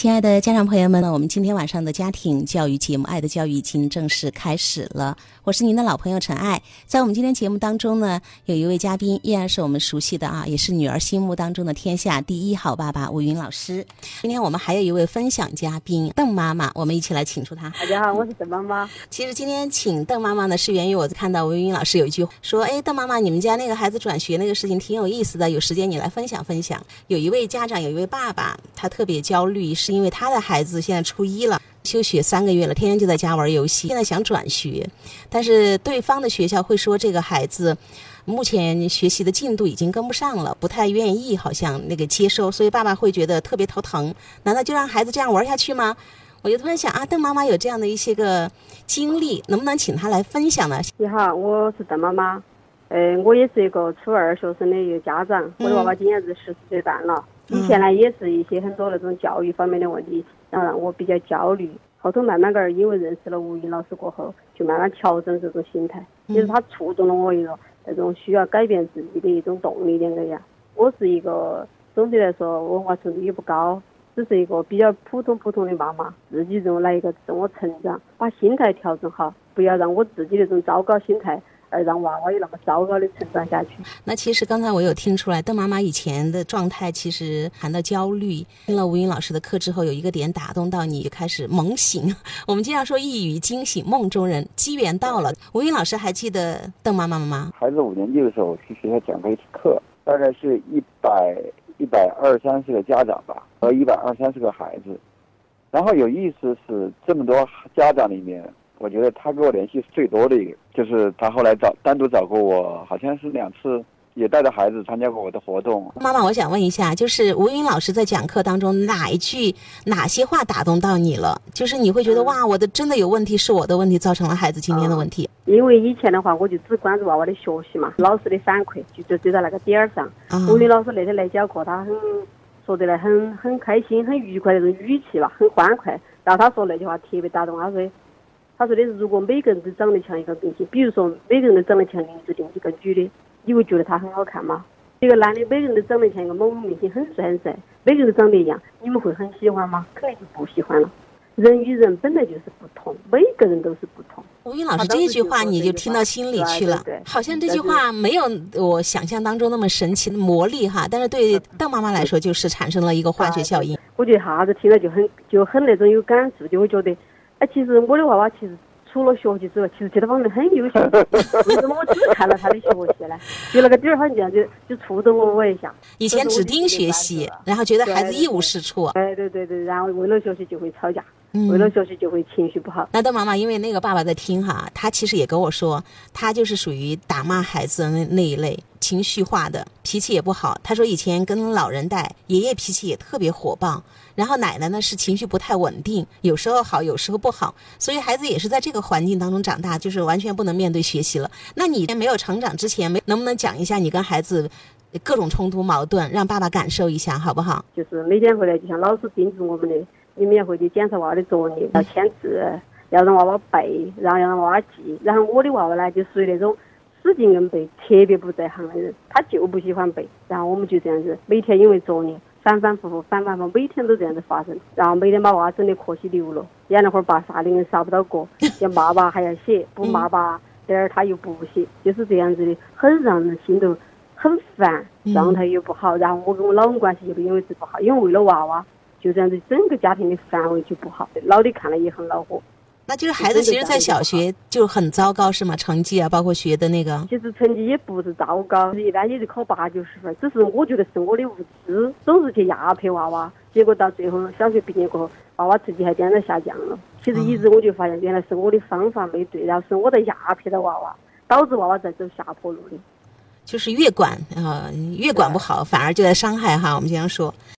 亲爱的家长朋友们呢，我们今天晚上的家庭教育节目《爱的教育》已经正式开始了。我是您的老朋友陈爱，在我们今天节目当中呢，有一位嘉宾依然是我们熟悉的啊，也是女儿心目当中的天下第一好爸爸吴云老师。今天我们还有一位分享嘉宾邓妈妈，我们一起来请出她。大家好，我是邓妈妈。其实今天请邓妈妈呢，是源于我看到吴云老师有一句说：“哎，邓妈妈，你们家那个孩子转学那个事情挺有意思的，有时间你来分享分享。”有一位家长，有一位爸爸，他特别焦虑，是因为他的孩子。现在初一了，休学三个月了，天天就在家玩游戏。现在想转学，但是对方的学校会说这个孩子目前学习的进度已经跟不上了，不太愿意，好像那个接收，所以爸爸会觉得特别头疼。难道就让孩子这样玩下去吗？我就突然想啊，邓妈妈有这样的一些个经历，能不能请她来分享呢？你好，我是邓妈妈，呃，我也是一个初二学生的一个家长，我的娃娃今年是十四岁半了。以前呢，也是一些很多那种教育方面的问题。然后让我比较焦虑，后头慢慢个儿因为认识了吴云老师过后，就慢慢调整这种心态。其实他触动了我一个那种需要改变自己的一种动力的那样。我是一个总体来说文化程度也不高，只是一个比较普通普通的妈妈，自己认为来一个自我成长，把心态调整好，不要让我自己那种糟糕心态。而让娃娃有那么糟糕的成长下去。那其实刚才我有听出来，邓妈妈以前的状态其实谈到焦虑。听了吴云老师的课之后，有一个点打动到你，开始猛醒。我们经常说一语惊醒梦中人，机缘到了。吴云老师还记得邓妈妈吗？孩子五年级的时候去学校讲过一次课，大概是一百一百二三十个家长吧，和一百二三十个孩子。然后有意思是，这么多家长里面。我觉得他跟我联系是最多的一个，就是他后来找单独找过我，好像是两次，也带着孩子参加过我的活动。妈妈，我想问一下，就是吴云老师在讲课当中哪一句、哪些话打动到你了？就是你会觉得哇，我的真的有问题，是我的问题造成了孩子今天的问题。因为以前的话，我就只关注娃娃的学习嘛，老师的反馈就就追在那个点儿上。吴云老师那天来讲课，他很说的来很很开心、很愉快那种语气吧，很欢快。然后他说那句话特别打动，他说。他说的是，如果每个人都长得像一个明星，比如说每个人都长得像林志玲这个女的，你会觉得她很好看吗？一个男的，每个人都长得像一个某某明星，很帅很帅，每个人都长得一样，你们会很喜欢吗？肯定就不喜欢了。人与人本来就是不同，每个人都是不同。吴云老师这句话你就听到心里去了，好像这句话没有我想象当中那么神奇的魔力哈，但是对邓妈妈来说就是产生了一个化学效应。我觉得一下子听了就很就很那种有感触，就会觉得。哎，其实我的娃娃其实除了学习之外，其实其他方面很优秀。为什么我只看了他的学习呢？就那个点儿，好像这样就就触动了我一下。以前只盯学习，然后觉得孩子一无是处。哎，对对对，然后为了学习就会吵架，为了学习就会情绪不好。那邓妈妈，因为那个爸爸在听哈，他其实也跟我说，他就是属于打骂孩子的那那一类。情绪化的脾气也不好。他说以前跟老人带，爷爷脾气也特别火爆，然后奶奶呢是情绪不太稳定，有时候好，有时候不好。所以孩子也是在这个环境当中长大，就是完全不能面对学习了。那你在没有成长之前，没能不能讲一下你跟孩子各种冲突矛盾，让爸爸感受一下，好不好？就是每天回来就像老师叮嘱我们的，你们要回去检查娃娃的作业，要签字，要让娃娃背，然后要让娃娃记。然后我的娃娃呢，就属于那种。使劲硬背，特别不在行的人，他就不喜欢背。然后我们就这样子，每天因为作业反反复复，反反复复，每天都这样子发生。然后每天把娃娃整的可惜流了，演那会儿爸啥的杀不到过，要骂吧还要写，不骂吧这儿他又不写，就是这样子的，很让人心头很烦，状态又不好。然后我跟我老公关系又因为这不好，因为为了娃娃，就这样子整个家庭的氛围就不好，老的看了也很恼火。那就是孩子其实，在小学就很糟糕，是吗？成绩啊，包括学的那个。其实成绩也不是糟糕，一般也就考八九十分。只是我觉得是我的无知，总是去压迫娃娃，结果到最后小学毕业过后，娃娃成绩还颠在下降了。其实一直我就发现，原来是我的方法没对，然后是我在压迫着娃娃，导致娃娃在走下坡路的。就是越管啊，越管不好，反而就在伤害哈。我们经常说。